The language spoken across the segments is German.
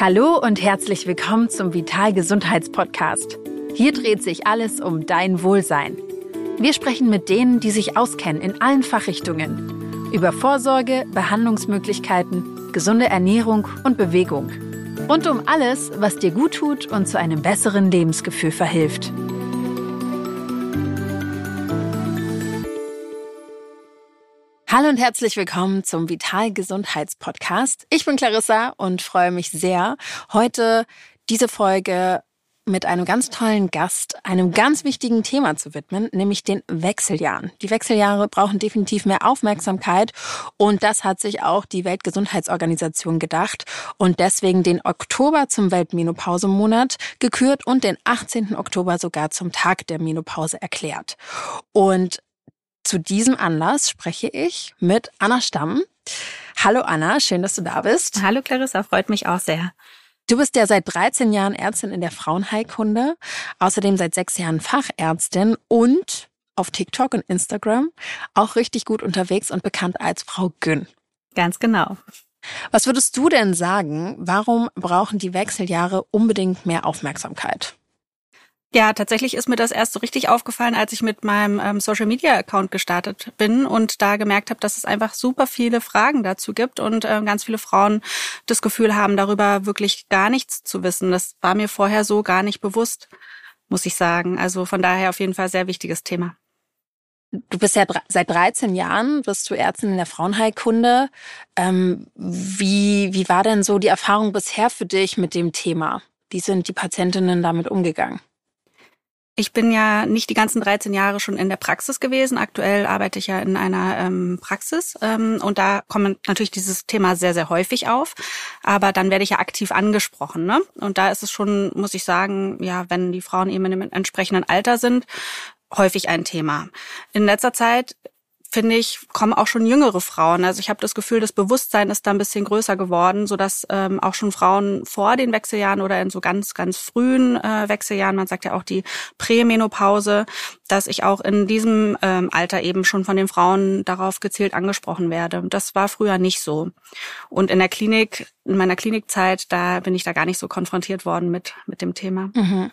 Hallo und herzlich willkommen zum Vital Gesundheitspodcast. Hier dreht sich alles um dein Wohlsein. Wir sprechen mit denen, die sich auskennen in allen Fachrichtungen. Über Vorsorge, Behandlungsmöglichkeiten, gesunde Ernährung und Bewegung. Rund um alles, was dir gut tut und zu einem besseren Lebensgefühl verhilft. Hallo und herzlich willkommen zum Vital Gesundheits Podcast. Ich bin Clarissa und freue mich sehr, heute diese Folge mit einem ganz tollen Gast einem ganz wichtigen Thema zu widmen, nämlich den Wechseljahren. Die Wechseljahre brauchen definitiv mehr Aufmerksamkeit und das hat sich auch die Weltgesundheitsorganisation gedacht und deswegen den Oktober zum Weltmenopausemonat gekürt und den 18. Oktober sogar zum Tag der Menopause erklärt. Und zu diesem Anlass spreche ich mit Anna Stamm. Hallo Anna, schön, dass du da bist. Hallo Clarissa, freut mich auch sehr. Du bist ja seit 13 Jahren Ärztin in der Frauenheilkunde, außerdem seit sechs Jahren Fachärztin und auf TikTok und Instagram auch richtig gut unterwegs und bekannt als Frau Günn. Ganz genau. Was würdest du denn sagen, warum brauchen die Wechseljahre unbedingt mehr Aufmerksamkeit? Ja, tatsächlich ist mir das erst so richtig aufgefallen, als ich mit meinem ähm, Social Media Account gestartet bin und da gemerkt habe, dass es einfach super viele Fragen dazu gibt und äh, ganz viele Frauen das Gefühl haben, darüber wirklich gar nichts zu wissen. Das war mir vorher so gar nicht bewusst, muss ich sagen. Also von daher auf jeden Fall sehr wichtiges Thema. Du bist ja seit 13 Jahren, bist du Ärztin in der Frauenheilkunde. Ähm, wie, wie war denn so die Erfahrung bisher für dich mit dem Thema? Wie sind die Patientinnen damit umgegangen? Ich bin ja nicht die ganzen 13 Jahre schon in der Praxis gewesen. Aktuell arbeite ich ja in einer ähm, Praxis ähm, und da kommt natürlich dieses Thema sehr, sehr häufig auf. Aber dann werde ich ja aktiv angesprochen. Ne? Und da ist es schon, muss ich sagen, ja, wenn die Frauen eben in einem entsprechenden Alter sind, häufig ein Thema. In letzter Zeit finde ich, kommen auch schon jüngere Frauen. Also ich habe das Gefühl, das Bewusstsein ist da ein bisschen größer geworden, sodass ähm, auch schon Frauen vor den Wechseljahren oder in so ganz, ganz frühen äh, Wechseljahren, man sagt ja auch die Prämenopause, dass ich auch in diesem ähm, Alter eben schon von den Frauen darauf gezielt angesprochen werde. Das war früher nicht so. Und in der Klinik, in meiner Klinikzeit, da bin ich da gar nicht so konfrontiert worden mit, mit dem Thema. Mhm.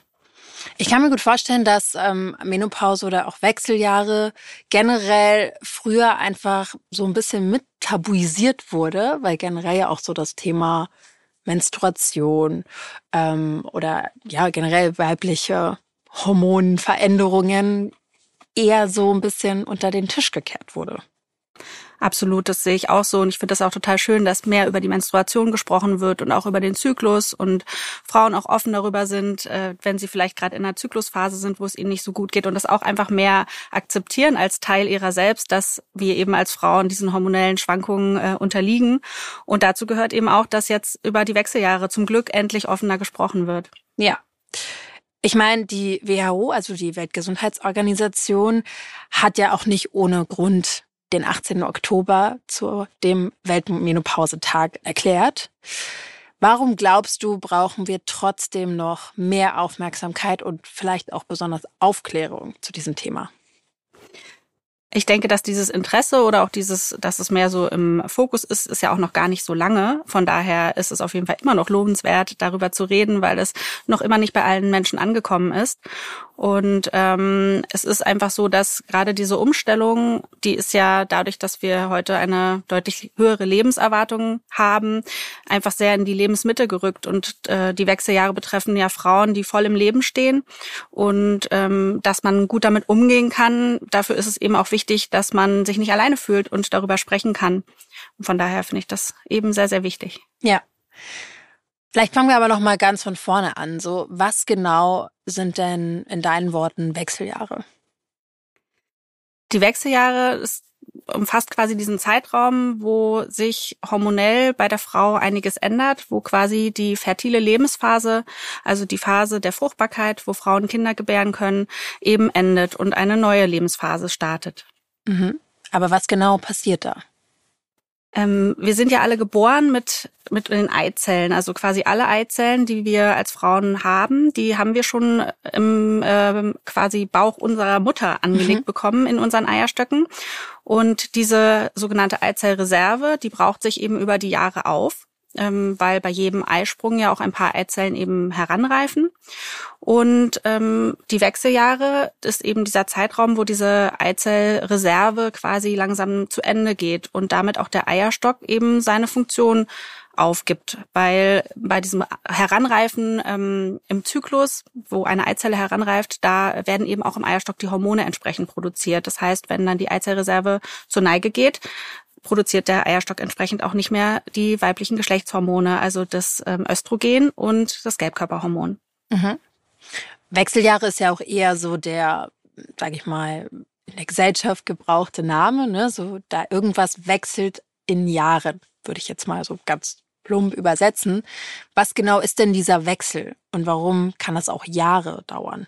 Ich kann mir gut vorstellen, dass ähm, Menopause oder auch Wechseljahre generell früher einfach so ein bisschen mit tabuisiert wurde, weil generell ja auch so das Thema Menstruation ähm, oder ja generell weibliche Hormonveränderungen eher so ein bisschen unter den Tisch gekehrt wurde. Absolut, das sehe ich auch so. Und ich finde das auch total schön, dass mehr über die Menstruation gesprochen wird und auch über den Zyklus und Frauen auch offen darüber sind, äh, wenn sie vielleicht gerade in einer Zyklusphase sind, wo es ihnen nicht so gut geht und das auch einfach mehr akzeptieren als Teil ihrer selbst, dass wir eben als Frauen diesen hormonellen Schwankungen äh, unterliegen. Und dazu gehört eben auch, dass jetzt über die Wechseljahre zum Glück endlich offener gesprochen wird. Ja. Ich meine, die WHO, also die Weltgesundheitsorganisation, hat ja auch nicht ohne Grund den 18. Oktober zu dem Weltmenopausetag erklärt. Warum glaubst du, brauchen wir trotzdem noch mehr Aufmerksamkeit und vielleicht auch besonders Aufklärung zu diesem Thema? Ich denke, dass dieses Interesse oder auch dieses, dass es mehr so im Fokus ist, ist ja auch noch gar nicht so lange. Von daher ist es auf jeden Fall immer noch lobenswert, darüber zu reden, weil es noch immer nicht bei allen Menschen angekommen ist. Und ähm, es ist einfach so, dass gerade diese Umstellung, die ist ja dadurch, dass wir heute eine deutlich höhere Lebenserwartung haben, einfach sehr in die Lebensmitte gerückt. Und äh, die Wechseljahre betreffen ja Frauen, die voll im Leben stehen. Und ähm, dass man gut damit umgehen kann, dafür ist es eben auch wichtig, dass man sich nicht alleine fühlt und darüber sprechen kann. Und von daher finde ich das eben sehr, sehr wichtig. Ja. Vielleicht fangen wir aber noch mal ganz von vorne an. So, was genau sind denn in deinen Worten Wechseljahre? Die Wechseljahre umfasst quasi diesen Zeitraum, wo sich hormonell bei der Frau einiges ändert, wo quasi die fertile Lebensphase, also die Phase der Fruchtbarkeit, wo Frauen Kinder gebären können, eben endet und eine neue Lebensphase startet. Mhm. Aber was genau passiert da? Ähm, wir sind ja alle geboren mit, mit den Eizellen, also quasi alle Eizellen, die wir als Frauen haben, die haben wir schon im äh, quasi Bauch unserer Mutter angelegt mhm. bekommen in unseren Eierstöcken. Und diese sogenannte Eizellreserve, die braucht sich eben über die Jahre auf ähm, weil bei jedem Eisprung ja auch ein paar Eizellen eben heranreifen. Und ähm, die Wechseljahre ist eben dieser Zeitraum, wo diese Eizellreserve quasi langsam zu Ende geht und damit auch der Eierstock eben seine Funktion aufgibt, weil bei diesem Heranreifen ähm, im Zyklus, wo eine Eizelle heranreift, da werden eben auch im Eierstock die Hormone entsprechend produziert. Das heißt, wenn dann die Eizellreserve zur Neige geht, produziert der Eierstock entsprechend auch nicht mehr die weiblichen Geschlechtshormone, also das ähm, Östrogen und das Gelbkörperhormon. Mhm. Wechseljahre ist ja auch eher so der, sage ich mal, in der Gesellschaft gebrauchte Name, ne? So da irgendwas wechselt in Jahren, würde ich jetzt mal so ganz plump übersetzen. Was genau ist denn dieser Wechsel und warum kann das auch Jahre dauern?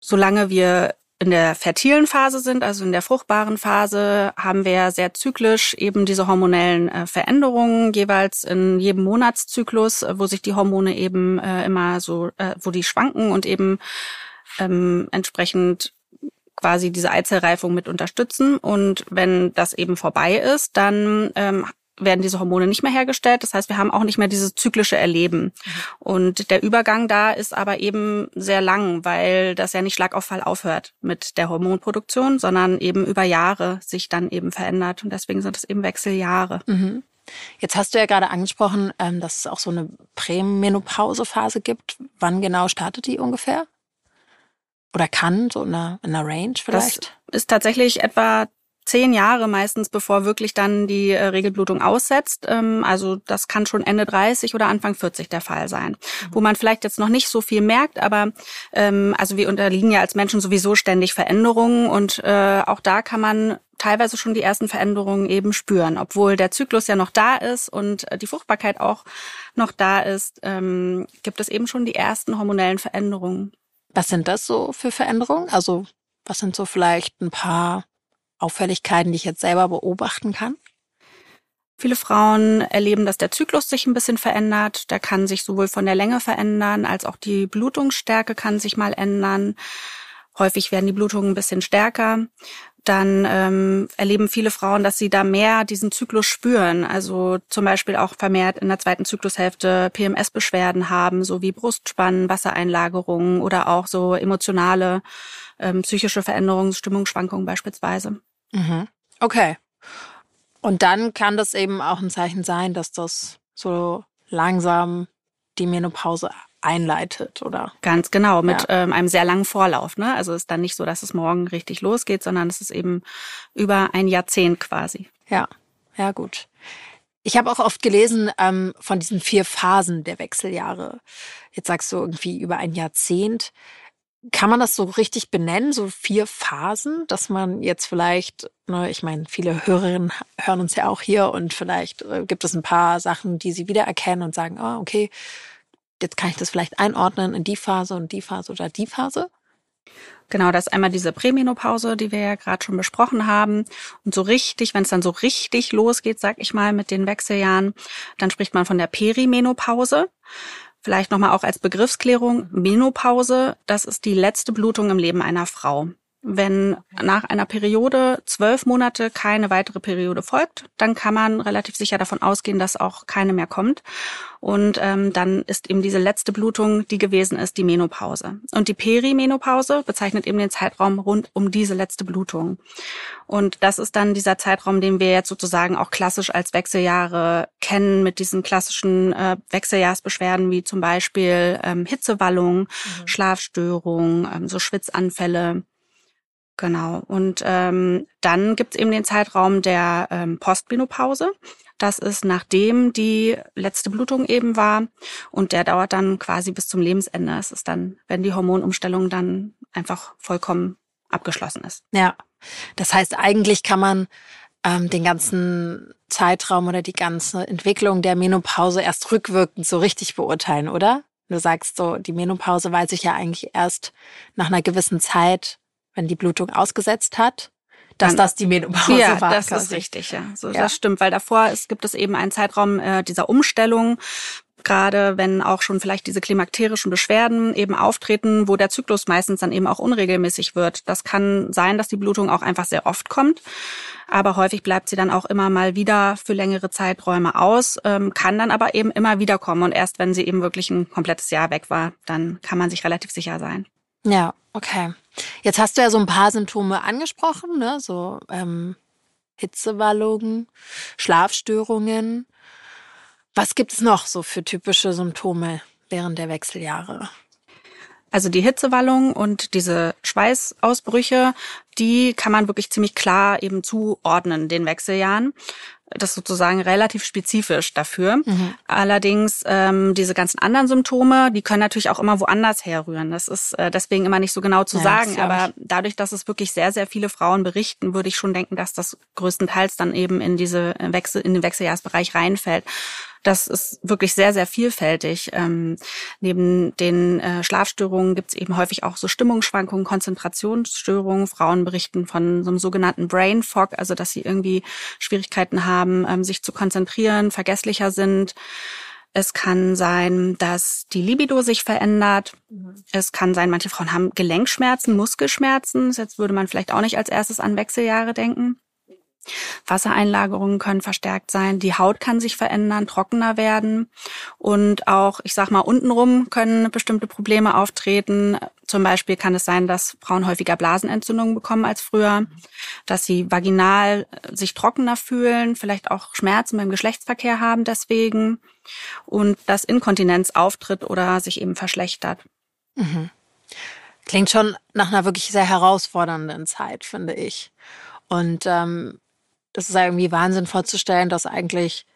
Solange wir in der fertilen Phase sind, also in der fruchtbaren Phase, haben wir sehr zyklisch eben diese hormonellen äh, Veränderungen jeweils in jedem Monatszyklus, wo sich die Hormone eben äh, immer so, äh, wo die schwanken und eben ähm, entsprechend quasi diese Eizellreifung mit unterstützen. Und wenn das eben vorbei ist, dann ähm, werden diese Hormone nicht mehr hergestellt. Das heißt, wir haben auch nicht mehr dieses zyklische Erleben. Und der Übergang da ist aber eben sehr lang, weil das ja nicht Schlagauffall aufhört mit der Hormonproduktion, sondern eben über Jahre sich dann eben verändert. Und deswegen sind es eben Wechseljahre. Mhm. Jetzt hast du ja gerade angesprochen, ähm, dass es auch so eine Prämenopausephase gibt. Wann genau startet die ungefähr? Oder kann, so in einer, in einer Range vielleicht? Das ist tatsächlich etwa zehn Jahre meistens, bevor wirklich dann die äh, Regelblutung aussetzt. Ähm, also das kann schon Ende 30 oder Anfang 40 der Fall sein. Mhm. Wo man vielleicht jetzt noch nicht so viel merkt, aber ähm, also wir unterliegen ja als Menschen sowieso ständig Veränderungen und äh, auch da kann man teilweise schon die ersten Veränderungen eben spüren, obwohl der Zyklus ja noch da ist und äh, die Fruchtbarkeit auch noch da ist, ähm, gibt es eben schon die ersten hormonellen Veränderungen. Was sind das so für Veränderungen? Also was sind so vielleicht ein paar Auffälligkeiten, die ich jetzt selber beobachten kann? Viele Frauen erleben, dass der Zyklus sich ein bisschen verändert. Der kann sich sowohl von der Länge verändern, als auch die Blutungsstärke kann sich mal ändern. Häufig werden die Blutungen ein bisschen stärker. Dann ähm, erleben viele Frauen, dass sie da mehr diesen Zyklus spüren. Also zum Beispiel auch vermehrt in der zweiten Zyklushälfte PMS-Beschwerden haben, so wie Brustspannen, Wassereinlagerungen oder auch so emotionale ähm, psychische Veränderungen, Stimmungsschwankungen beispielsweise. Mhm. Okay. Und dann kann das eben auch ein Zeichen sein, dass das so langsam die Menopause einleitet, oder? Ganz genau, mit ja. ähm, einem sehr langen Vorlauf. Ne? Also ist dann nicht so, dass es morgen richtig losgeht, sondern es ist eben über ein Jahrzehnt quasi. Ja, ja gut. Ich habe auch oft gelesen ähm, von diesen vier Phasen der Wechseljahre. Jetzt sagst du irgendwie über ein Jahrzehnt. Kann man das so richtig benennen, so vier Phasen, dass man jetzt vielleicht, ne, ich meine, viele Hörerinnen hören uns ja auch hier und vielleicht äh, gibt es ein paar Sachen, die sie wiedererkennen und sagen, oh, okay, jetzt kann ich das vielleicht einordnen in die Phase und die Phase oder die Phase? Genau, das ist einmal diese Prämenopause, die wir ja gerade schon besprochen haben. Und so richtig, wenn es dann so richtig losgeht, sag ich mal, mit den Wechseljahren, dann spricht man von der Perimenopause. Vielleicht nochmal auch als Begriffsklärung, Menopause, das ist die letzte Blutung im Leben einer Frau. Wenn nach einer Periode zwölf Monate keine weitere Periode folgt, dann kann man relativ sicher davon ausgehen, dass auch keine mehr kommt. Und ähm, dann ist eben diese letzte Blutung, die gewesen ist, die Menopause. Und die Perimenopause bezeichnet eben den Zeitraum rund um diese letzte Blutung. Und das ist dann dieser Zeitraum, den wir jetzt sozusagen auch klassisch als Wechseljahre kennen, mit diesen klassischen äh, Wechseljahrsbeschwerden wie zum Beispiel ähm, Hitzewallung, mhm. Schlafstörung, ähm, so Schwitzanfälle. Genau. Und ähm, dann gibt's eben den Zeitraum der ähm, Postmenopause. Das ist nachdem die letzte Blutung eben war und der dauert dann quasi bis zum Lebensende. Es ist dann, wenn die Hormonumstellung dann einfach vollkommen abgeschlossen ist. Ja, das heißt eigentlich kann man ähm, den ganzen Zeitraum oder die ganze Entwicklung der Menopause erst rückwirkend so richtig beurteilen, oder? Du sagst so, die Menopause weiß ich ja eigentlich erst nach einer gewissen Zeit, wenn die Blutung ausgesetzt hat, dass dann, das die Menopause ja, war. Das ist richtig, ja. So, ja. Das stimmt, weil davor es gibt es eben einen Zeitraum äh, dieser Umstellung, gerade wenn auch schon vielleicht diese klimakterischen Beschwerden eben auftreten, wo der Zyklus meistens dann eben auch unregelmäßig wird. Das kann sein, dass die Blutung auch einfach sehr oft kommt, aber häufig bleibt sie dann auch immer mal wieder für längere Zeiträume aus, ähm, kann dann aber eben immer wieder kommen und erst wenn sie eben wirklich ein komplettes Jahr weg war, dann kann man sich relativ sicher sein. Ja, okay. Jetzt hast du ja so ein paar Symptome angesprochen, ne? so ähm, Hitzewallungen, Schlafstörungen. Was gibt es noch so für typische Symptome während der Wechseljahre? Also die Hitzewallung und diese Schweißausbrüche, die kann man wirklich ziemlich klar eben zuordnen den Wechseljahren. Das ist sozusagen relativ spezifisch dafür. Mhm. Allerdings ähm, diese ganzen anderen Symptome, die können natürlich auch immer woanders herrühren. Das ist äh, deswegen immer nicht so genau zu ja, sagen. Aber dadurch, dass es wirklich sehr, sehr viele Frauen berichten, würde ich schon denken, dass das größtenteils dann eben in diese Wechsel, in den Wechseljahrsbereich reinfällt. Das ist wirklich sehr, sehr vielfältig. Ähm, neben den äh, Schlafstörungen gibt es eben häufig auch so Stimmungsschwankungen, Konzentrationsstörungen. Frauen berichten von so einem sogenannten Brain Fog, also dass sie irgendwie Schwierigkeiten haben, ähm, sich zu konzentrieren, vergesslicher sind. Es kann sein, dass die Libido sich verändert. Es kann sein, manche Frauen haben Gelenkschmerzen, Muskelschmerzen. Jetzt würde man vielleicht auch nicht als erstes an Wechseljahre denken. Wassereinlagerungen können verstärkt sein, die Haut kann sich verändern, trockener werden und auch, ich sag mal, untenrum können bestimmte Probleme auftreten. Zum Beispiel kann es sein, dass Frauen häufiger Blasenentzündungen bekommen als früher, dass sie vaginal sich trockener fühlen, vielleicht auch Schmerzen beim Geschlechtsverkehr haben deswegen und dass Inkontinenz auftritt oder sich eben verschlechtert. Mhm. Klingt schon nach einer wirklich sehr herausfordernden Zeit, finde ich. Und ähm, das ist irgendwie Wahnsinn vorzustellen, dass eigentlich,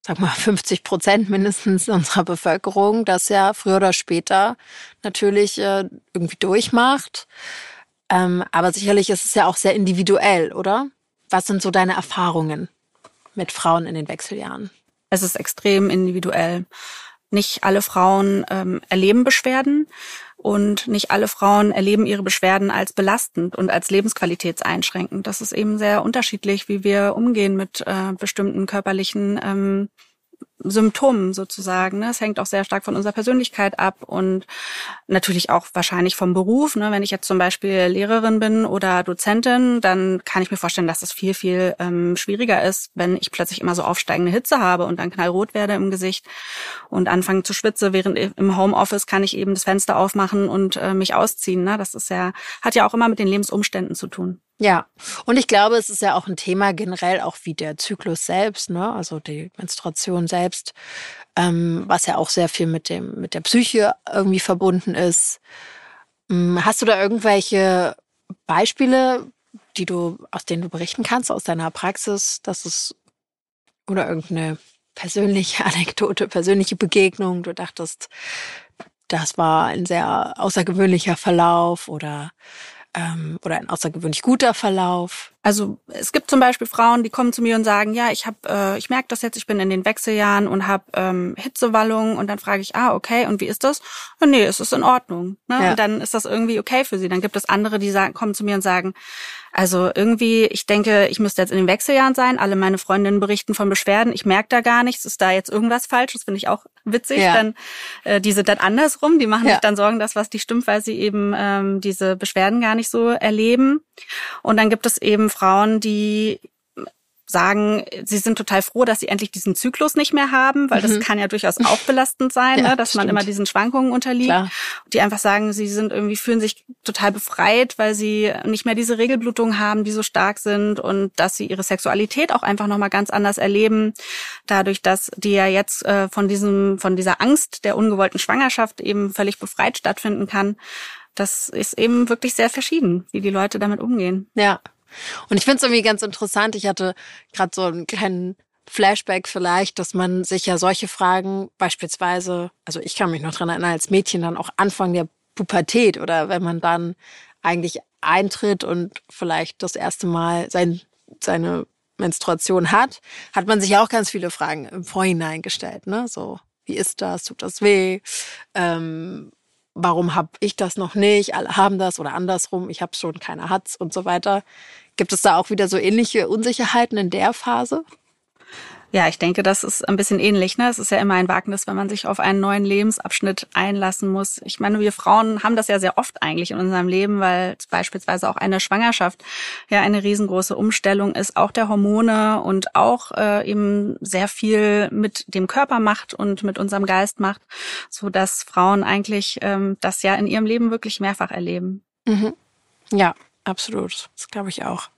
sag mal, 50 Prozent mindestens unserer Bevölkerung das ja früher oder später natürlich äh, irgendwie durchmacht. Ähm, aber sicherlich ist es ja auch sehr individuell, oder? Was sind so deine Erfahrungen mit Frauen in den Wechseljahren? Es ist extrem individuell. Nicht alle Frauen ähm, erleben Beschwerden. Und nicht alle Frauen erleben ihre Beschwerden als belastend und als lebensqualitätseinschränkend. Das ist eben sehr unterschiedlich, wie wir umgehen mit äh, bestimmten körperlichen ähm, Symptomen sozusagen. Ne? Es hängt auch sehr stark von unserer Persönlichkeit ab und natürlich auch wahrscheinlich vom Beruf. Ne? Wenn ich jetzt zum Beispiel Lehrerin bin oder Dozentin, dann kann ich mir vorstellen, dass das viel, viel ähm, schwieriger ist, wenn ich plötzlich immer so aufsteigende Hitze habe und dann knallrot werde im Gesicht und anfange zu schwitzen. Während im Homeoffice kann ich eben das Fenster aufmachen und äh, mich ausziehen. Ne? Das ist ja, hat ja auch immer mit den Lebensumständen zu tun. Ja, und ich glaube, es ist ja auch ein Thema generell auch wie der Zyklus selbst, ne? also die Menstruation selbst, ähm, was ja auch sehr viel mit dem mit der Psyche irgendwie verbunden ist. Hm, hast du da irgendwelche Beispiele, die du aus denen du berichten kannst aus deiner Praxis, dass es oder irgendeine persönliche Anekdote, persönliche Begegnung, du dachtest, das war ein sehr außergewöhnlicher Verlauf oder ähm, oder ein außergewöhnlich guter Verlauf? Also es gibt zum Beispiel Frauen, die kommen zu mir und sagen, ja, ich habe, äh, ich merke das jetzt, ich bin in den Wechseljahren und habe ähm, Hitzewallungen und dann frage ich, ah, okay, und wie ist das? Und nee, es ist in Ordnung. Ne? Ja. Und dann ist das irgendwie okay für sie. Dann gibt es andere, die sagen, kommen zu mir und sagen, also irgendwie, ich denke, ich müsste jetzt in den Wechseljahren sein. Alle meine Freundinnen berichten von Beschwerden. Ich merke da gar nichts. Ist da jetzt irgendwas falsch? Das finde ich auch witzig. Ja. Dann äh, die sind dann andersrum. Die machen ja. sich dann Sorgen, dass was nicht stimmt, weil sie eben ähm, diese Beschwerden gar nicht so erleben. Und dann gibt es eben Frauen, die sagen, sie sind total froh, dass sie endlich diesen Zyklus nicht mehr haben, weil das mhm. kann ja durchaus auch belastend sein, ja, ne, dass stimmt. man immer diesen Schwankungen unterliegt. Klar. Die einfach sagen, sie sind irgendwie fühlen sich total befreit, weil sie nicht mehr diese Regelblutungen haben, die so stark sind und dass sie ihre Sexualität auch einfach noch mal ganz anders erleben, dadurch, dass die ja jetzt äh, von diesem von dieser Angst der ungewollten Schwangerschaft eben völlig befreit stattfinden kann. Das ist eben wirklich sehr verschieden, wie die Leute damit umgehen. Ja. Und ich finde es irgendwie ganz interessant. Ich hatte gerade so einen kleinen Flashback vielleicht, dass man sich ja solche Fragen beispielsweise, also ich kann mich noch dran erinnern, als Mädchen dann auch Anfang der Pubertät oder wenn man dann eigentlich eintritt und vielleicht das erste Mal sein, seine Menstruation hat, hat man sich ja auch ganz viele Fragen im Vorhinein gestellt, ne? So, wie ist das? Tut das weh? Ähm, warum habe ich das noch nicht? Alle haben das oder andersrum, ich habe schon, keiner hat's und so weiter. Gibt es da auch wieder so ähnliche Unsicherheiten in der Phase? Ja, ich denke, das ist ein bisschen ähnlich. Ne? Es ist ja immer ein Wagnis, wenn man sich auf einen neuen Lebensabschnitt einlassen muss. Ich meine, wir Frauen haben das ja sehr oft eigentlich in unserem Leben, weil beispielsweise auch eine Schwangerschaft ja eine riesengroße Umstellung ist, auch der Hormone und auch äh, eben sehr viel mit dem Körper macht und mit unserem Geist macht, so dass Frauen eigentlich ähm, das ja in ihrem Leben wirklich mehrfach erleben. Mhm. Ja, absolut. Das glaube ich auch.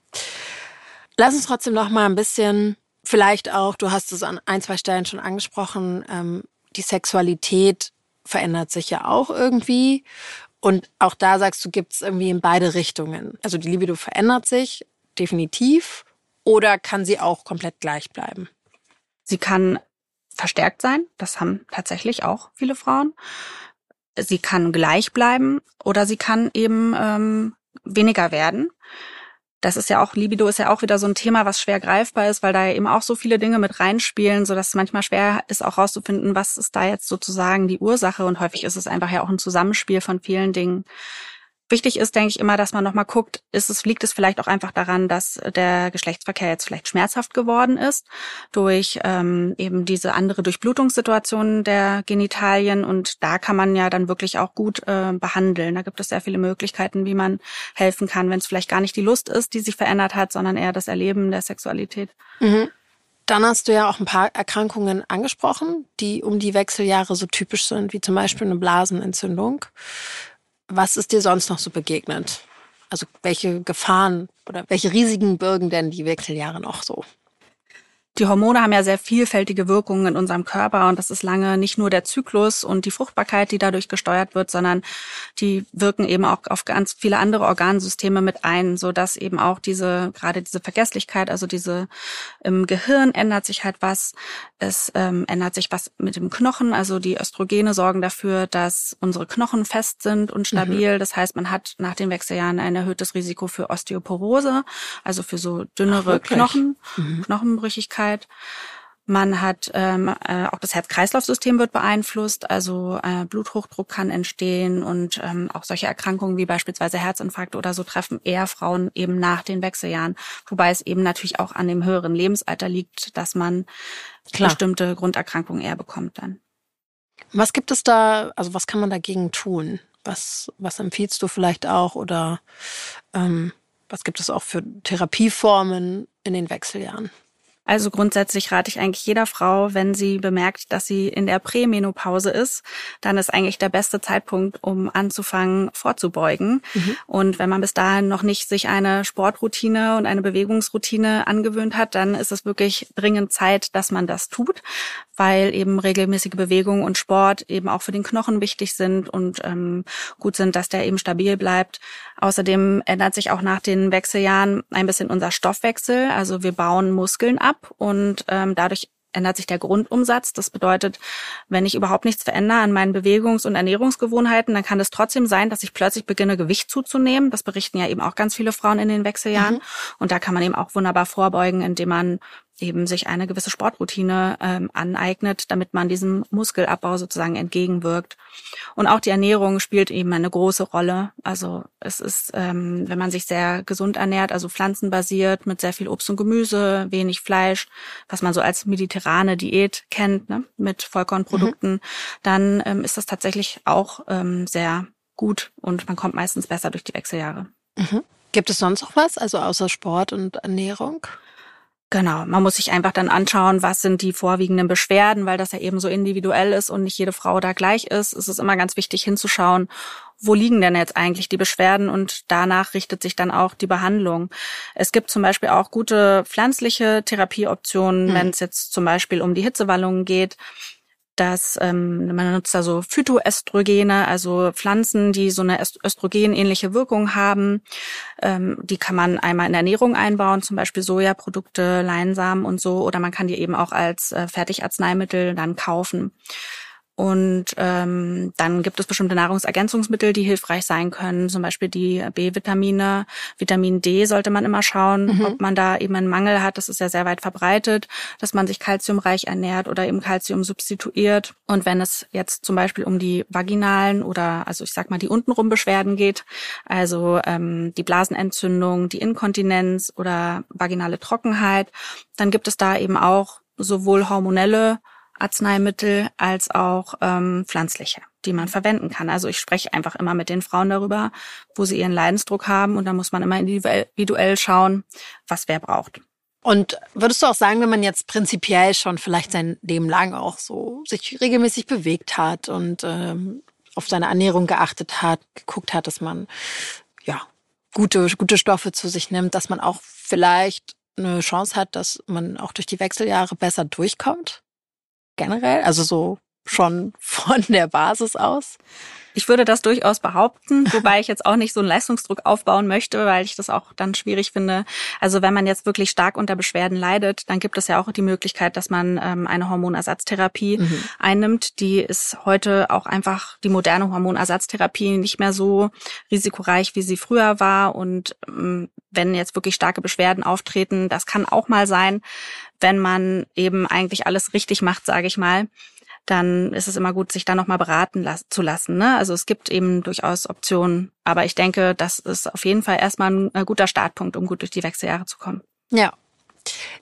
Lass uns trotzdem noch mal ein bisschen Vielleicht auch, du hast es an ein, zwei Stellen schon angesprochen, ähm, die Sexualität verändert sich ja auch irgendwie. Und auch da sagst du, gibt es irgendwie in beide Richtungen. Also die Libido verändert sich definitiv oder kann sie auch komplett gleich bleiben? Sie kann verstärkt sein. Das haben tatsächlich auch viele Frauen. Sie kann gleich bleiben oder sie kann eben ähm, weniger werden das ist ja auch, Libido ist ja auch wieder so ein Thema, was schwer greifbar ist, weil da ja eben auch so viele Dinge mit reinspielen, so dass es manchmal schwer ist, auch rauszufinden, was ist da jetzt sozusagen die Ursache. Und häufig ist es einfach ja auch ein Zusammenspiel von vielen Dingen. Wichtig ist, denke ich, immer, dass man nochmal guckt, ist es, liegt es vielleicht auch einfach daran, dass der Geschlechtsverkehr jetzt vielleicht schmerzhaft geworden ist durch ähm, eben diese andere Durchblutungssituation der Genitalien und da kann man ja dann wirklich auch gut äh, behandeln. Da gibt es sehr viele Möglichkeiten, wie man helfen kann, wenn es vielleicht gar nicht die Lust ist, die sich verändert hat, sondern eher das Erleben der Sexualität. Mhm. Dann hast du ja auch ein paar Erkrankungen angesprochen, die um die Wechseljahre so typisch sind, wie zum Beispiel eine Blasenentzündung. Was ist dir sonst noch so begegnet? Also welche Gefahren oder welche Risiken birgen denn die Wechseljahre noch so? Die Hormone haben ja sehr vielfältige Wirkungen in unserem Körper und das ist lange nicht nur der Zyklus und die Fruchtbarkeit, die dadurch gesteuert wird, sondern die wirken eben auch auf ganz viele andere Organsysteme mit ein, so dass eben auch diese gerade diese Vergesslichkeit, also diese im Gehirn ändert sich halt was, es ähm, ändert sich was mit dem Knochen, also die Östrogene sorgen dafür, dass unsere Knochen fest sind und stabil. Mhm. Das heißt, man hat nach den Wechseljahren ein erhöhtes Risiko für Osteoporose, also für so dünnere Ach, Knochen, mhm. Knochenbrüchigkeit Flüssigkeit. Man hat ähm, äh, auch das Herz-Kreislauf-System wird beeinflusst, also äh, Bluthochdruck kann entstehen und ähm, auch solche Erkrankungen wie beispielsweise Herzinfarkt oder so treffen eher Frauen eben nach den Wechseljahren, wobei es eben natürlich auch an dem höheren Lebensalter liegt, dass man Klar. bestimmte Grunderkrankungen eher bekommt dann. Was gibt es da, also was kann man dagegen tun? Was, was empfiehlst du vielleicht auch oder ähm, was gibt es auch für Therapieformen in den Wechseljahren? Also grundsätzlich rate ich eigentlich jeder Frau, wenn sie bemerkt, dass sie in der Prämenopause ist, dann ist eigentlich der beste Zeitpunkt, um anzufangen vorzubeugen. Mhm. Und wenn man bis dahin noch nicht sich eine Sportroutine und eine Bewegungsroutine angewöhnt hat, dann ist es wirklich dringend Zeit, dass man das tut, weil eben regelmäßige Bewegung und Sport eben auch für den Knochen wichtig sind und ähm, gut sind, dass der eben stabil bleibt. Außerdem ändert sich auch nach den Wechseljahren ein bisschen unser Stoffwechsel. Also wir bauen Muskeln ab und ähm, dadurch ändert sich der Grundumsatz. Das bedeutet, wenn ich überhaupt nichts verändere an meinen Bewegungs- und Ernährungsgewohnheiten, dann kann es trotzdem sein, dass ich plötzlich beginne, Gewicht zuzunehmen. Das berichten ja eben auch ganz viele Frauen in den Wechseljahren. Mhm. Und da kann man eben auch wunderbar vorbeugen, indem man eben sich eine gewisse Sportroutine ähm, aneignet, damit man diesem Muskelabbau sozusagen entgegenwirkt. Und auch die Ernährung spielt eben eine große Rolle. Also es ist, ähm, wenn man sich sehr gesund ernährt, also pflanzenbasiert, mit sehr viel Obst und Gemüse, wenig Fleisch, was man so als mediterrane Diät kennt, ne, mit Vollkornprodukten, mhm. dann ähm, ist das tatsächlich auch ähm, sehr gut und man kommt meistens besser durch die Wechseljahre. Mhm. Gibt es sonst noch was, also außer Sport und Ernährung? Genau, man muss sich einfach dann anschauen, was sind die vorwiegenden Beschwerden, weil das ja eben so individuell ist und nicht jede Frau da gleich ist. Es ist immer ganz wichtig hinzuschauen, wo liegen denn jetzt eigentlich die Beschwerden und danach richtet sich dann auch die Behandlung. Es gibt zum Beispiel auch gute pflanzliche Therapieoptionen, mhm. wenn es jetzt zum Beispiel um die Hitzewallungen geht dass ähm, man nutzt da so Phytoestrogene, also Pflanzen, die so eine Östrogenähnliche Wirkung haben. Ähm, die kann man einmal in Ernährung einbauen, zum Beispiel Sojaprodukte, Leinsamen und so, oder man kann die eben auch als äh, Fertigarzneimittel dann kaufen. Und ähm, dann gibt es bestimmte Nahrungsergänzungsmittel, die hilfreich sein können, zum Beispiel die B-Vitamine. Vitamin D sollte man immer schauen, mhm. ob man da eben einen Mangel hat. Das ist ja sehr weit verbreitet, dass man sich kalziumreich ernährt oder eben Kalzium substituiert. Und wenn es jetzt zum Beispiel um die vaginalen oder also ich sag mal die untenrum Beschwerden geht, also ähm, die Blasenentzündung, die Inkontinenz oder vaginale Trockenheit, dann gibt es da eben auch sowohl hormonelle Arzneimittel als auch ähm, pflanzliche, die man verwenden kann. Also ich spreche einfach immer mit den Frauen darüber, wo sie ihren Leidensdruck haben und da muss man immer individuell schauen, was wer braucht. Und würdest du auch sagen, wenn man jetzt prinzipiell schon vielleicht sein Leben lang auch so sich regelmäßig bewegt hat und ähm, auf seine Ernährung geachtet hat, geguckt hat, dass man ja gute gute Stoffe zu sich nimmt, dass man auch vielleicht eine Chance hat, dass man auch durch die Wechseljahre besser durchkommt? Generell? Also so schon von der Basis aus? Ich würde das durchaus behaupten, wobei ich jetzt auch nicht so einen Leistungsdruck aufbauen möchte, weil ich das auch dann schwierig finde. Also wenn man jetzt wirklich stark unter Beschwerden leidet, dann gibt es ja auch die Möglichkeit, dass man ähm, eine Hormonersatztherapie mhm. einnimmt. Die ist heute auch einfach die moderne Hormonersatztherapie nicht mehr so risikoreich, wie sie früher war. Und ähm, wenn jetzt wirklich starke Beschwerden auftreten, das kann auch mal sein, wenn man eben eigentlich alles richtig macht, sage ich mal dann ist es immer gut, sich da nochmal beraten las zu lassen. Ne? Also es gibt eben durchaus Optionen. Aber ich denke, das ist auf jeden Fall erstmal ein, ein guter Startpunkt, um gut durch die Wechseljahre zu kommen. Ja.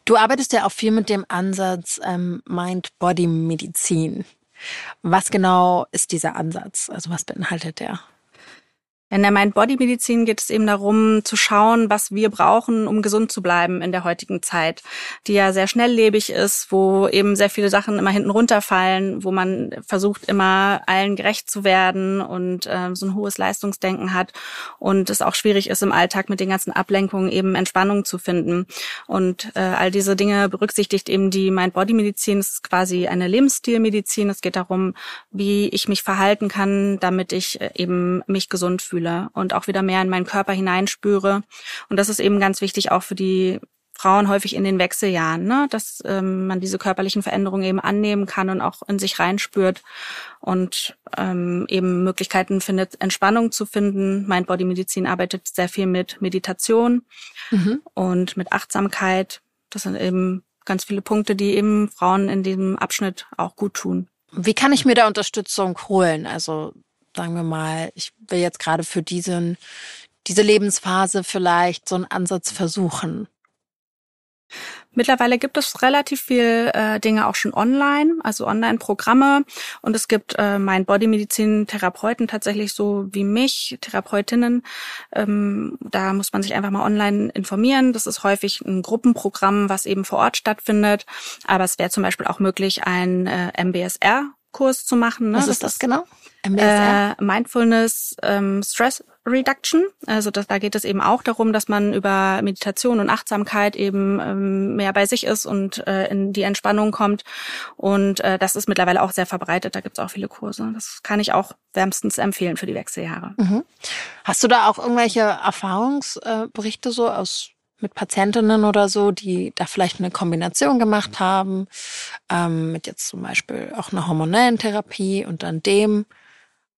Du arbeitest ja auch viel mit dem Ansatz ähm, Mind-Body-Medizin. Was genau ist dieser Ansatz? Also was beinhaltet der? In der Mind-Body-Medizin geht es eben darum, zu schauen, was wir brauchen, um gesund zu bleiben in der heutigen Zeit, die ja sehr schnelllebig ist, wo eben sehr viele Sachen immer hinten runterfallen, wo man versucht, immer allen gerecht zu werden und äh, so ein hohes Leistungsdenken hat und es auch schwierig ist, im Alltag mit den ganzen Ablenkungen eben Entspannung zu finden. Und äh, all diese Dinge berücksichtigt eben die Mind-Body-Medizin. Es ist quasi eine Lebensstilmedizin. Es geht darum, wie ich mich verhalten kann, damit ich äh, eben mich gesund fühle fühle und auch wieder mehr in meinen Körper hineinspüre. Und das ist eben ganz wichtig auch für die Frauen häufig in den Wechseljahren, ne? dass ähm, man diese körperlichen Veränderungen eben annehmen kann und auch in sich reinspürt und ähm, eben Möglichkeiten findet, Entspannung zu finden. Mind Body Medizin arbeitet sehr viel mit Meditation mhm. und mit Achtsamkeit. Das sind eben ganz viele Punkte, die eben Frauen in diesem Abschnitt auch gut tun. Wie kann ich mir da Unterstützung holen? Also sagen wir mal, ich will jetzt gerade für diesen, diese Lebensphase vielleicht so einen Ansatz versuchen? Mittlerweile gibt es relativ viel äh, Dinge auch schon online, also Online-Programme. Und es gibt äh, mein Bodymedizin-Therapeuten tatsächlich so wie mich, Therapeutinnen. Ähm, da muss man sich einfach mal online informieren. Das ist häufig ein Gruppenprogramm, was eben vor Ort stattfindet. Aber es wäre zum Beispiel auch möglich, ein äh, MBSR Kurs zu machen. Ne? Was ist das, das genau? MBSR? Äh, Mindfulness ähm, Stress Reduction. Also das, da geht es eben auch darum, dass man über Meditation und Achtsamkeit eben ähm, mehr bei sich ist und äh, in die Entspannung kommt. Und äh, das ist mittlerweile auch sehr verbreitet. Da gibt es auch viele Kurse. Das kann ich auch wärmstens empfehlen für die Wechseljahre. Mhm. Hast du da auch irgendwelche Erfahrungsberichte so aus mit Patientinnen oder so, die da vielleicht eine Kombination gemacht haben, ähm, mit jetzt zum Beispiel auch einer hormonellen Therapie und dann dem.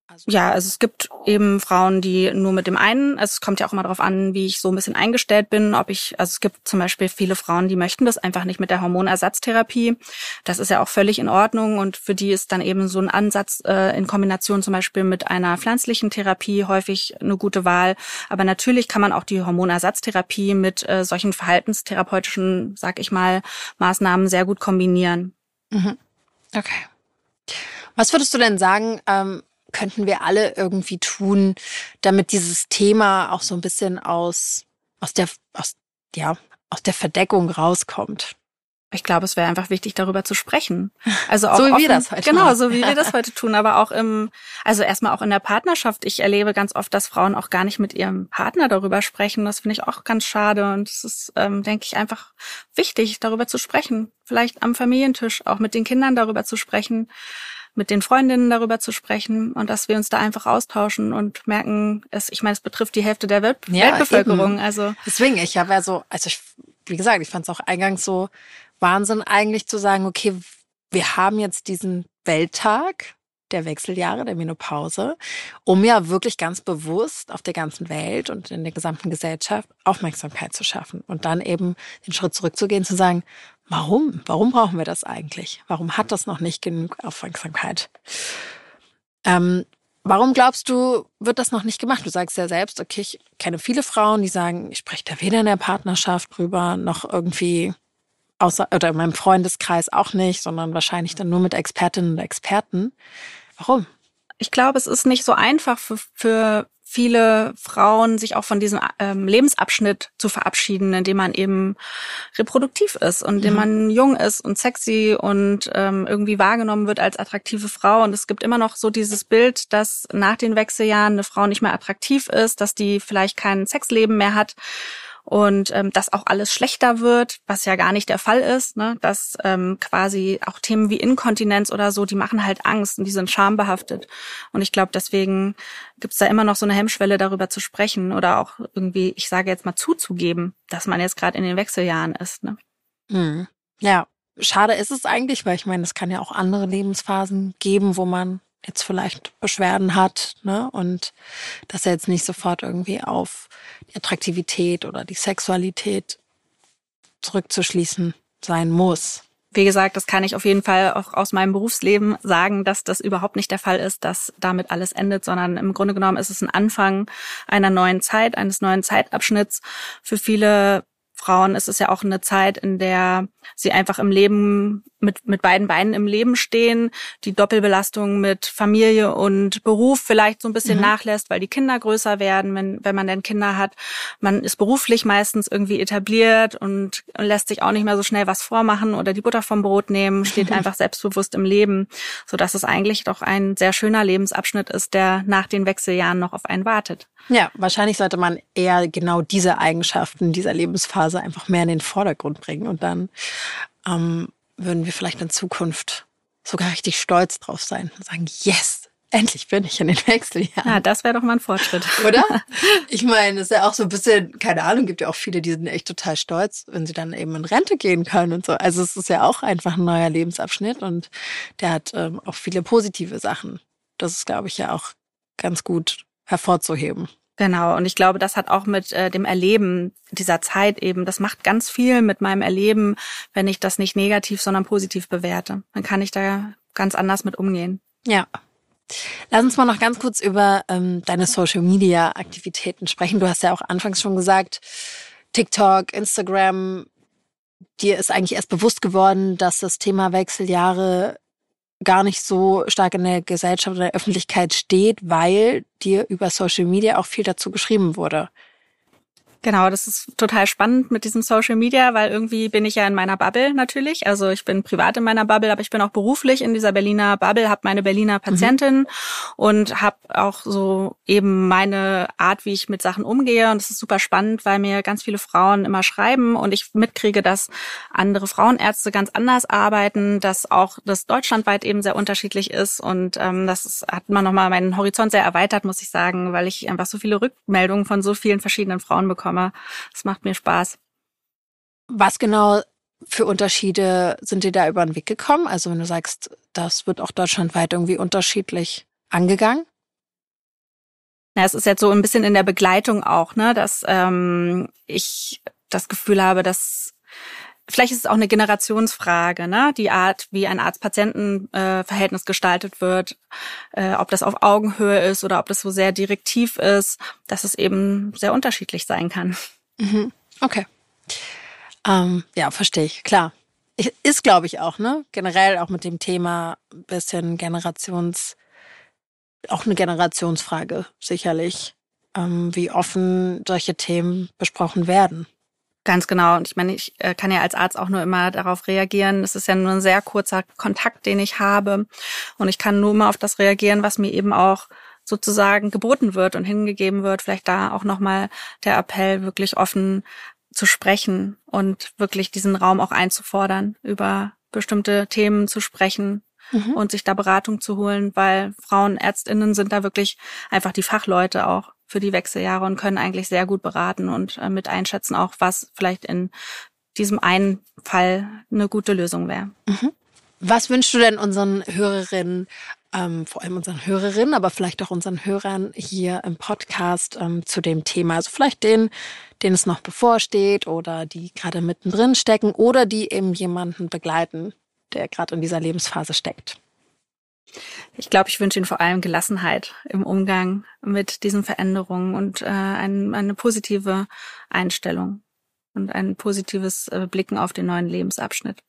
Also ja, also es gibt eben Frauen, die nur mit dem einen, also es kommt ja auch immer darauf an, wie ich so ein bisschen eingestellt bin, ob ich, also es gibt zum Beispiel viele Frauen, die möchten das einfach nicht mit der Hormonersatztherapie. Das ist ja auch völlig in Ordnung und für die ist dann eben so ein Ansatz äh, in Kombination zum Beispiel mit einer pflanzlichen Therapie häufig eine gute Wahl. Aber natürlich kann man auch die Hormonersatztherapie mit äh, solchen verhaltenstherapeutischen, sag ich mal, Maßnahmen sehr gut kombinieren. Mhm. Okay. Was würdest du denn sagen, ähm, könnten wir alle irgendwie tun, damit dieses Thema auch so ein bisschen aus, aus der, aus, ja, aus der Verdeckung rauskommt? Ich glaube, es wäre einfach wichtig, darüber zu sprechen. Also auch so wie offen, wir das heute Genau, machen. so wie wir das heute tun, aber auch im, also erstmal auch in der Partnerschaft. Ich erlebe ganz oft, dass Frauen auch gar nicht mit ihrem Partner darüber sprechen. Das finde ich auch ganz schade. Und es ist, ähm, denke ich, einfach wichtig, darüber zu sprechen. Vielleicht am Familientisch auch mit den Kindern darüber zu sprechen mit den Freundinnen darüber zu sprechen und dass wir uns da einfach austauschen und merken, es, ich meine, es betrifft die Hälfte der Welt ja, Weltbevölkerung. Eben. Also deswegen, ich habe ja so, also ich, wie gesagt, ich fand es auch eingangs so Wahnsinn eigentlich zu sagen, okay, wir haben jetzt diesen Welttag der Wechseljahre, der Menopause, um ja wirklich ganz bewusst auf der ganzen Welt und in der gesamten Gesellschaft Aufmerksamkeit zu schaffen und dann eben den Schritt zurückzugehen, zu sagen, Warum? Warum brauchen wir das eigentlich? Warum hat das noch nicht genug Aufmerksamkeit? Ähm, warum glaubst du, wird das noch nicht gemacht? Du sagst ja selbst, okay, ich kenne viele Frauen, die sagen, ich spreche da weder in der Partnerschaft drüber, noch irgendwie außer oder in meinem Freundeskreis auch nicht, sondern wahrscheinlich dann nur mit Expertinnen und Experten. Warum? Ich glaube, es ist nicht so einfach für, für viele Frauen, sich auch von diesem ähm, Lebensabschnitt zu verabschieden, indem man eben reproduktiv ist und indem mhm. man jung ist und sexy und ähm, irgendwie wahrgenommen wird als attraktive Frau. Und es gibt immer noch so dieses Bild, dass nach den Wechseljahren eine Frau nicht mehr attraktiv ist, dass die vielleicht kein Sexleben mehr hat und ähm, dass auch alles schlechter wird, was ja gar nicht der Fall ist, ne? dass ähm, quasi auch Themen wie Inkontinenz oder so, die machen halt Angst und die sind schambehaftet. Und ich glaube, deswegen gibt's da immer noch so eine Hemmschwelle, darüber zu sprechen oder auch irgendwie, ich sage jetzt mal, zuzugeben, dass man jetzt gerade in den Wechseljahren ist. Ne? Hm. Ja, schade ist es eigentlich, weil ich meine, es kann ja auch andere Lebensphasen geben, wo man jetzt vielleicht Beschwerden hat, ne? Und dass er jetzt nicht sofort irgendwie auf die Attraktivität oder die Sexualität zurückzuschließen sein muss. Wie gesagt, das kann ich auf jeden Fall auch aus meinem Berufsleben sagen, dass das überhaupt nicht der Fall ist, dass damit alles endet, sondern im Grunde genommen ist es ein Anfang einer neuen Zeit, eines neuen Zeitabschnitts. Für viele Frauen ist es ja auch eine Zeit, in der sie einfach im Leben mit, mit beiden Beinen im Leben stehen, die Doppelbelastung mit Familie und Beruf vielleicht so ein bisschen mhm. nachlässt, weil die Kinder größer werden, wenn, wenn man denn Kinder hat. Man ist beruflich meistens irgendwie etabliert und, und lässt sich auch nicht mehr so schnell was vormachen oder die Butter vom Brot nehmen, steht einfach selbstbewusst im Leben, so dass es eigentlich doch ein sehr schöner Lebensabschnitt ist, der nach den Wechseljahren noch auf einen wartet. Ja, wahrscheinlich sollte man eher genau diese Eigenschaften dieser Lebensphase einfach mehr in den Vordergrund bringen und dann ähm, würden wir vielleicht in Zukunft sogar richtig stolz drauf sein und sagen, yes, endlich bin ich in den Wechseljahren. Ja, das wäre doch mal ein Fortschritt. Oder? Ich meine, es ist ja auch so ein bisschen, keine Ahnung, gibt ja auch viele, die sind echt total stolz, wenn sie dann eben in Rente gehen können und so. Also es ist ja auch einfach ein neuer Lebensabschnitt und der hat ähm, auch viele positive Sachen. Das ist, glaube ich, ja auch ganz gut hervorzuheben. Genau, und ich glaube, das hat auch mit äh, dem Erleben dieser Zeit eben, das macht ganz viel mit meinem Erleben, wenn ich das nicht negativ, sondern positiv bewerte. Dann kann ich da ganz anders mit umgehen. Ja. Lass uns mal noch ganz kurz über ähm, deine Social-Media-Aktivitäten sprechen. Du hast ja auch anfangs schon gesagt, TikTok, Instagram, dir ist eigentlich erst bewusst geworden, dass das Thema Wechseljahre gar nicht so stark in der Gesellschaft oder der Öffentlichkeit steht, weil dir über Social Media auch viel dazu geschrieben wurde. Genau, das ist total spannend mit diesem Social Media, weil irgendwie bin ich ja in meiner Bubble natürlich. Also ich bin privat in meiner Bubble, aber ich bin auch beruflich in dieser Berliner Bubble, habe meine Berliner Patientin mhm. und habe auch so eben meine Art, wie ich mit Sachen umgehe. Und das ist super spannend, weil mir ganz viele Frauen immer schreiben und ich mitkriege, dass andere Frauenärzte ganz anders arbeiten, dass auch das deutschlandweit eben sehr unterschiedlich ist. Und ähm, das ist, hat man nochmal meinen Horizont sehr erweitert, muss ich sagen, weil ich einfach so viele Rückmeldungen von so vielen verschiedenen Frauen bekomme komme. Es macht mir Spaß. Was genau für Unterschiede sind dir da über den Weg gekommen? Also wenn du sagst, das wird auch deutschlandweit irgendwie unterschiedlich angegangen? Ja, es ist jetzt so ein bisschen in der Begleitung auch, ne, dass ähm, ich das Gefühl habe, dass vielleicht ist es auch eine Generationsfrage, ne? Die Art, wie ein Arzt-Patienten-Verhältnis gestaltet wird, äh, ob das auf Augenhöhe ist oder ob das so sehr direktiv ist, dass es eben sehr unterschiedlich sein kann. Mhm. Okay. Ähm, ja, verstehe ich. Klar. Ist, glaube ich, auch, ne? Generell auch mit dem Thema bisschen Generations, auch eine Generationsfrage, sicherlich, ähm, wie offen solche Themen besprochen werden. Ganz genau. Und ich meine, ich äh, kann ja als Arzt auch nur immer darauf reagieren. Es ist ja nur ein sehr kurzer Kontakt, den ich habe. Und ich kann nur immer auf das reagieren, was mir eben auch sozusagen geboten wird und hingegeben wird. Vielleicht da auch nochmal der Appell, wirklich offen zu sprechen und wirklich diesen Raum auch einzufordern, über bestimmte Themen zu sprechen mhm. und sich da Beratung zu holen, weil Frauenärztinnen sind da wirklich einfach die Fachleute auch für die Wechseljahre und können eigentlich sehr gut beraten und äh, mit einschätzen, auch was vielleicht in diesem einen Fall eine gute Lösung wäre. Mhm. Was wünschst du denn unseren Hörerinnen, ähm, vor allem unseren Hörerinnen, aber vielleicht auch unseren Hörern hier im Podcast ähm, zu dem Thema? Also vielleicht denen, denen es noch bevorsteht oder die gerade mittendrin stecken oder die eben jemanden begleiten, der gerade in dieser Lebensphase steckt. Ich glaube, ich wünsche Ihnen vor allem Gelassenheit im Umgang mit diesen Veränderungen und äh, ein, eine positive Einstellung. und ein positives äh, Blicken auf den neuen Lebensabschnitt.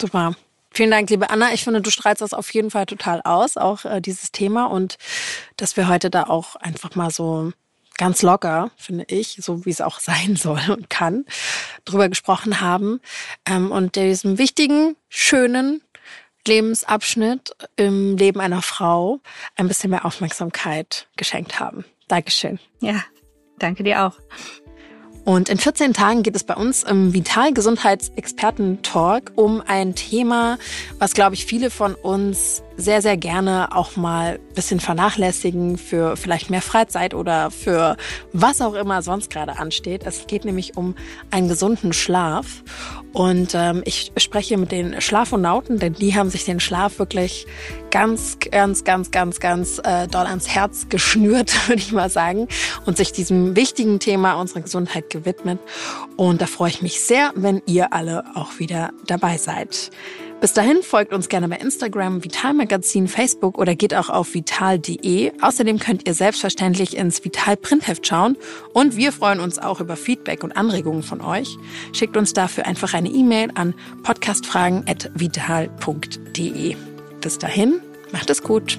Super. Vielen Dank, liebe Anna. Ich finde, du strahlst das auf jeden Fall total aus, auch äh, dieses Thema und dass wir heute da auch einfach mal so ganz locker, finde ich, so wie es auch sein soll und kann, drüber gesprochen haben ähm, und diesem wichtigen, schönen Lebensabschnitt im Leben einer Frau ein bisschen mehr Aufmerksamkeit geschenkt haben. Dankeschön. Ja, danke dir auch. Und in 14 Tagen geht es bei uns im Vitalgesundheitsexperten-Talk um ein Thema, was, glaube ich, viele von uns sehr, sehr gerne auch mal ein bisschen vernachlässigen für vielleicht mehr Freizeit oder für was auch immer sonst gerade ansteht. Es geht nämlich um einen gesunden Schlaf. Und ähm, ich spreche mit den Schlafonauten, denn die haben sich den Schlaf wirklich ganz, ganz, ganz, ganz, ganz äh, doll ans Herz geschnürt, würde ich mal sagen, und sich diesem wichtigen Thema unserer Gesundheit gewidmet. Und da freue ich mich sehr, wenn ihr alle auch wieder dabei seid. Bis dahin folgt uns gerne bei Instagram, Vitalmagazin, Facebook oder geht auch auf vital.de. Außerdem könnt ihr selbstverständlich ins Vital Printheft schauen und wir freuen uns auch über Feedback und Anregungen von euch. Schickt uns dafür einfach eine E-Mail an podcastfragen@vital.de. Bis dahin, macht es gut.